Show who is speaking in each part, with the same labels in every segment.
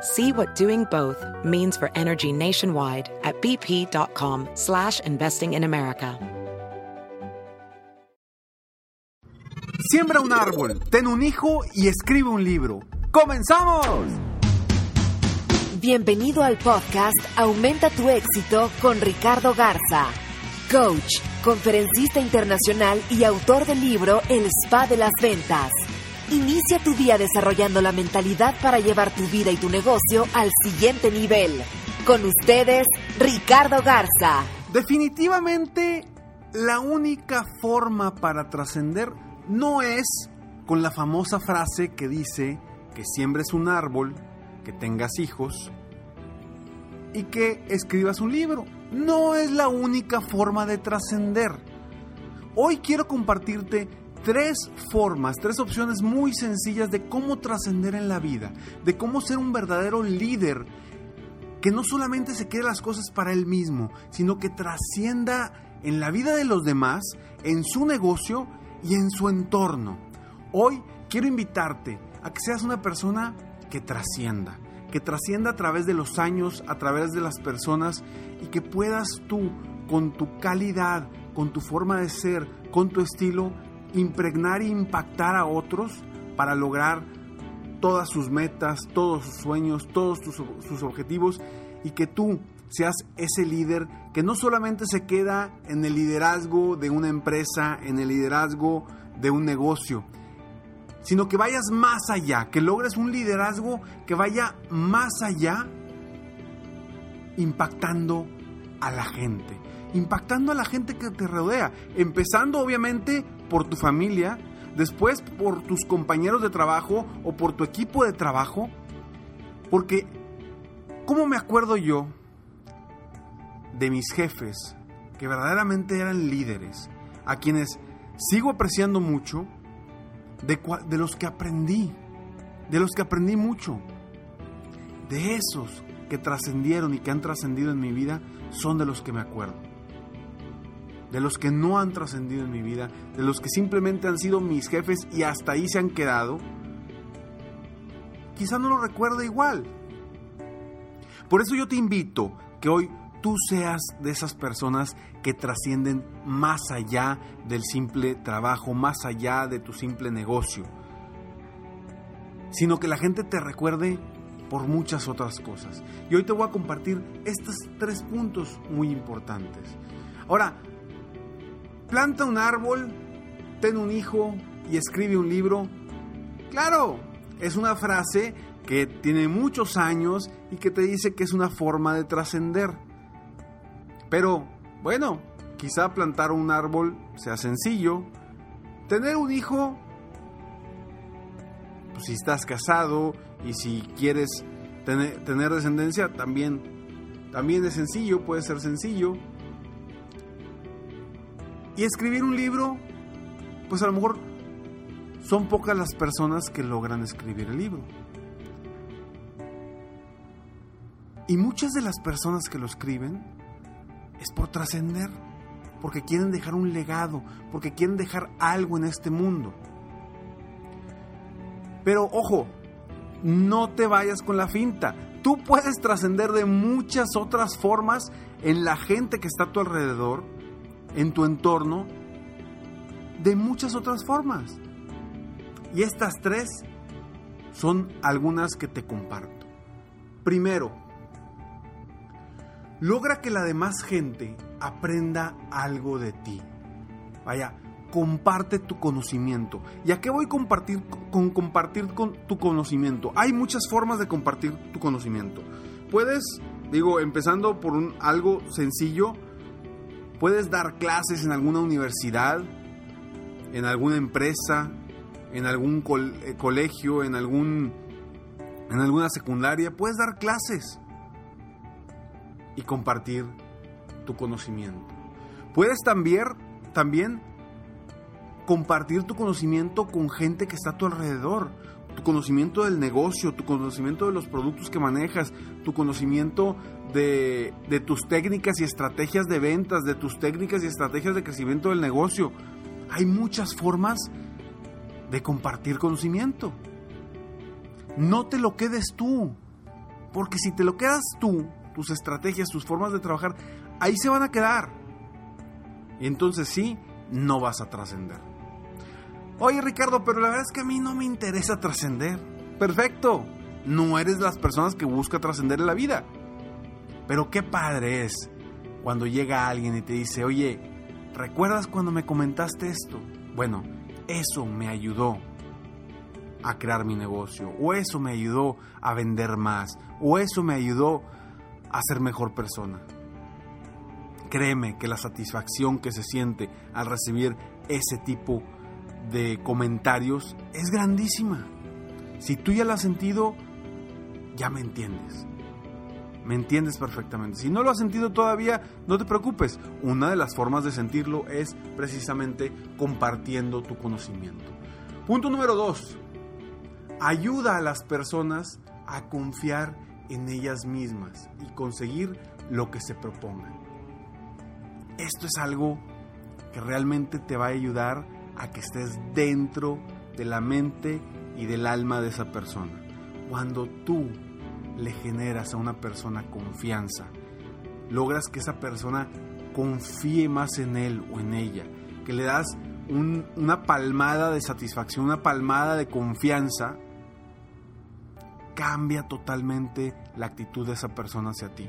Speaker 1: See what doing both means for energy nationwide at bp.com slash investing in America.
Speaker 2: Siembra un árbol, ten un hijo y escribe un libro. ¡Comenzamos!
Speaker 3: Bienvenido al podcast Aumenta tu éxito con Ricardo Garza, coach, conferencista internacional y autor del libro El Spa de las Ventas. Inicia tu día desarrollando la mentalidad para llevar tu vida y tu negocio al siguiente nivel. Con ustedes, Ricardo Garza.
Speaker 2: Definitivamente, la única forma para trascender no es con la famosa frase que dice que siembres un árbol, que tengas hijos y que escribas un libro. No es la única forma de trascender. Hoy quiero compartirte tres formas, tres opciones muy sencillas de cómo trascender en la vida, de cómo ser un verdadero líder que no solamente se quede las cosas para él mismo, sino que trascienda en la vida de los demás, en su negocio y en su entorno. Hoy quiero invitarte a que seas una persona que trascienda, que trascienda a través de los años, a través de las personas y que puedas tú, con tu calidad, con tu forma de ser, con tu estilo, impregnar e impactar a otros para lograr todas sus metas, todos sus sueños, todos sus objetivos y que tú seas ese líder que no solamente se queda en el liderazgo de una empresa, en el liderazgo de un negocio, sino que vayas más allá, que logres un liderazgo que vaya más allá, impactando a la gente, impactando a la gente que te rodea, empezando obviamente por tu familia, después por tus compañeros de trabajo o por tu equipo de trabajo, porque ¿cómo me acuerdo yo de mis jefes que verdaderamente eran líderes, a quienes sigo apreciando mucho, de, de los que aprendí, de los que aprendí mucho, de esos que trascendieron y que han trascendido en mi vida, son de los que me acuerdo. De los que no han trascendido en mi vida, de los que simplemente han sido mis jefes y hasta ahí se han quedado, quizá no lo recuerde igual. Por eso yo te invito que hoy tú seas de esas personas que trascienden más allá del simple trabajo, más allá de tu simple negocio, sino que la gente te recuerde por muchas otras cosas. Y hoy te voy a compartir estos tres puntos muy importantes. Ahora, planta un árbol, ten un hijo y escribe un libro. Claro, es una frase que tiene muchos años y que te dice que es una forma de trascender. Pero, bueno, quizá plantar un árbol sea sencillo. Tener un hijo, pues si estás casado y si quieres tener, tener descendencia, también, también es sencillo, puede ser sencillo. Y escribir un libro, pues a lo mejor son pocas las personas que logran escribir el libro. Y muchas de las personas que lo escriben es por trascender, porque quieren dejar un legado, porque quieren dejar algo en este mundo. Pero ojo, no te vayas con la finta. Tú puedes trascender de muchas otras formas en la gente que está a tu alrededor, en tu entorno, de muchas otras formas. Y estas tres son algunas que te comparto. Primero, logra que la demás gente aprenda algo de ti. Vaya, comparte tu conocimiento. ¿Y a qué voy a compartir con compartir con tu conocimiento? Hay muchas formas de compartir tu conocimiento. Puedes, digo, empezando por un, algo sencillo, puedes dar clases en alguna universidad, en alguna empresa, en algún eh, colegio, en algún en alguna secundaria, puedes dar clases y compartir tu conocimiento. Puedes también, también compartir tu conocimiento con gente que está a tu alrededor, tu conocimiento del negocio, tu conocimiento de los productos que manejas, tu conocimiento de, tus técnicas y estrategias de ventas, de tus técnicas y estrategias de crecimiento del negocio. Hay muchas formas de compartir conocimiento. No te lo quedes tú, porque si te lo quedas tú, tus estrategias, tus formas de trabajar, ahí se van a quedar. Entonces sí, no vas a trascender. Oye Ricardo, pero la verdad es que a mí no me interesa trascender. Perfecto, no eres las personas que busca trascender en la vida. Pero qué padre es cuando llega alguien y te dice, oye, ¿recuerdas cuando me comentaste esto? Bueno, eso me ayudó a crear mi negocio, o eso me ayudó a vender más, o eso me ayudó a ser mejor persona. Créeme que la satisfacción que se siente al recibir ese tipo de comentarios es grandísima. Si tú ya lo has sentido, ya me entiendes. Me entiendes perfectamente. Si no lo has sentido todavía, no te preocupes. Una de las formas de sentirlo es precisamente compartiendo tu conocimiento. Punto número dos. Ayuda a las personas a confiar en ellas mismas y conseguir lo que se propongan. Esto es algo que realmente te va a ayudar a que estés dentro de la mente y del alma de esa persona. Cuando tú le generas a una persona confianza. Logras que esa persona confíe más en él o en ella. Que le das una palmada de satisfacción, una palmada de confianza. Cambia totalmente la actitud de esa persona hacia ti.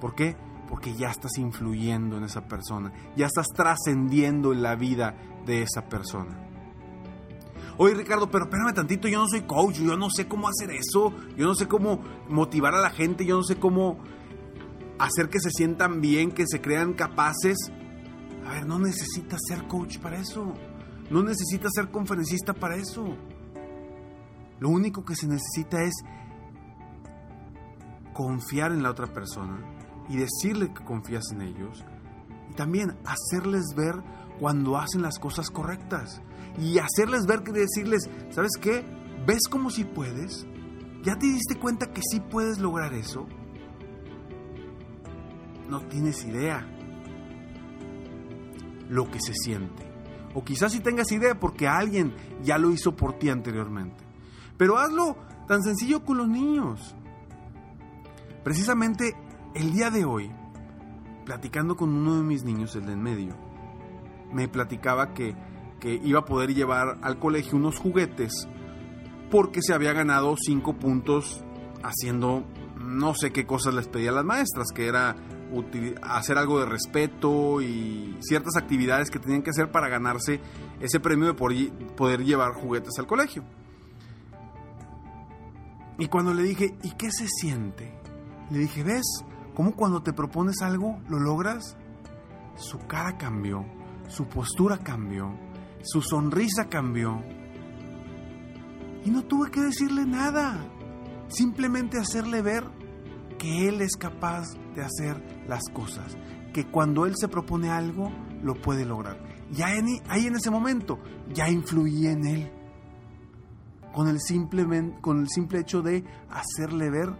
Speaker 2: ¿Por qué? Porque ya estás influyendo en esa persona. Ya estás trascendiendo en la vida de esa persona. Oye Ricardo, pero espérame tantito, yo no soy coach, yo no sé cómo hacer eso, yo no sé cómo motivar a la gente, yo no sé cómo hacer que se sientan bien, que se crean capaces. A ver, no necesitas ser coach para eso, no necesitas ser conferencista para eso. Lo único que se necesita es confiar en la otra persona y decirle que confías en ellos y también hacerles ver cuando hacen las cosas correctas y hacerles ver que decirles, ¿sabes qué? ¿Ves como si puedes? ¿Ya te diste cuenta que sí puedes lograr eso? No tienes idea lo que se siente. O quizás sí tengas idea porque alguien ya lo hizo por ti anteriormente. Pero hazlo tan sencillo con los niños. Precisamente el día de hoy, platicando con uno de mis niños, el de en medio, me platicaba que que iba a poder llevar al colegio unos juguetes porque se había ganado cinco puntos haciendo no sé qué cosas les pedía a las maestras, que era hacer algo de respeto y ciertas actividades que tenían que hacer para ganarse ese premio de poder llevar juguetes al colegio. Y cuando le dije, ¿y qué se siente? Le dije, ¿ves cómo cuando te propones algo lo logras? Su cara cambió, su postura cambió, su sonrisa cambió. Y no tuve que decirle nada. Simplemente hacerle ver que Él es capaz de hacer las cosas. Que cuando Él se propone algo, lo puede lograr. Ya ahí en ese momento, ya influí en Él. Con el, simple, con el simple hecho de hacerle ver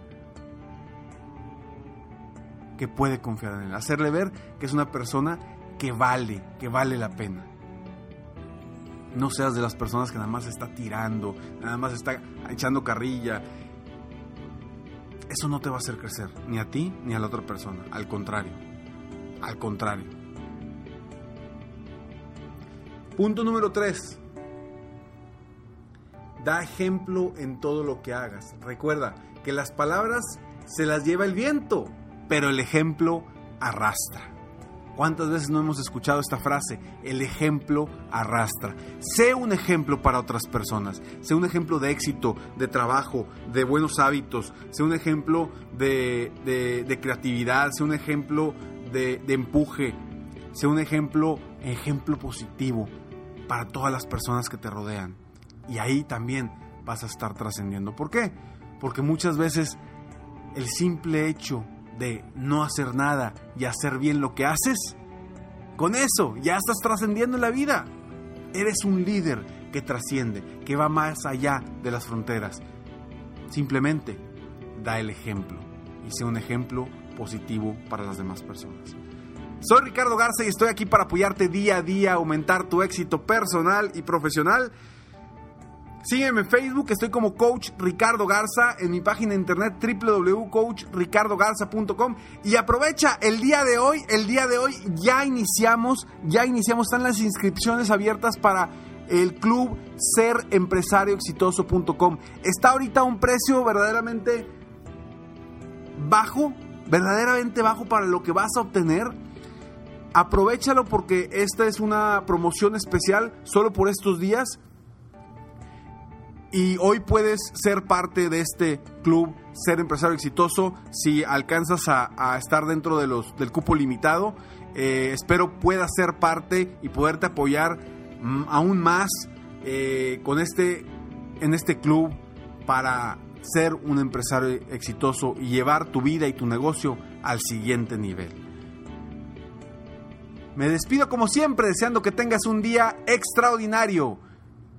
Speaker 2: que puede confiar en Él. Hacerle ver que es una persona que vale, que vale la pena. No seas de las personas que nada más está tirando, nada más está echando carrilla. Eso no te va a hacer crecer, ni a ti ni a la otra persona. Al contrario, al contrario. Punto número 3. Da ejemplo en todo lo que hagas. Recuerda que las palabras se las lleva el viento, pero el ejemplo arrastra. ¿Cuántas veces no hemos escuchado esta frase? El ejemplo arrastra. Sé un ejemplo para otras personas. Sé un ejemplo de éxito, de trabajo, de buenos hábitos. Sé un ejemplo de, de, creatividad. Sé un ejemplo de, de empuje. Sé un ejemplo, ejemplo positivo para todas las personas que te rodean. Y ahí también vas a estar trascendiendo. ¿Por qué? Porque muchas veces el simple hecho de no hacer nada y hacer bien lo que haces, con eso ya estás trascendiendo en la vida. Eres un líder que trasciende, que va más allá de las fronteras. Simplemente da el ejemplo y sea un ejemplo positivo para las demás personas. Soy Ricardo Garza y estoy aquí para apoyarte día a día, aumentar tu éxito personal y profesional. Sígueme en Facebook, estoy como Coach Ricardo Garza, en mi página de internet www.coachricardogarza.com y aprovecha el día de hoy, el día de hoy ya iniciamos, ya iniciamos, están las inscripciones abiertas para el club serempresarioexitoso.com. Está ahorita un precio verdaderamente bajo, verdaderamente bajo para lo que vas a obtener. Aprovechalo porque esta es una promoción especial solo por estos días y hoy puedes ser parte de este club, ser empresario exitoso, si alcanzas a, estar dentro del cupo limitado. Eh, espero puedas ser parte y poderte apoyar mm, aún más eh, con este, en este club para ser un empresario exitoso y llevar tu vida y tu negocio al siguiente nivel. Me despido como siempre deseando que tengas un día extraordinario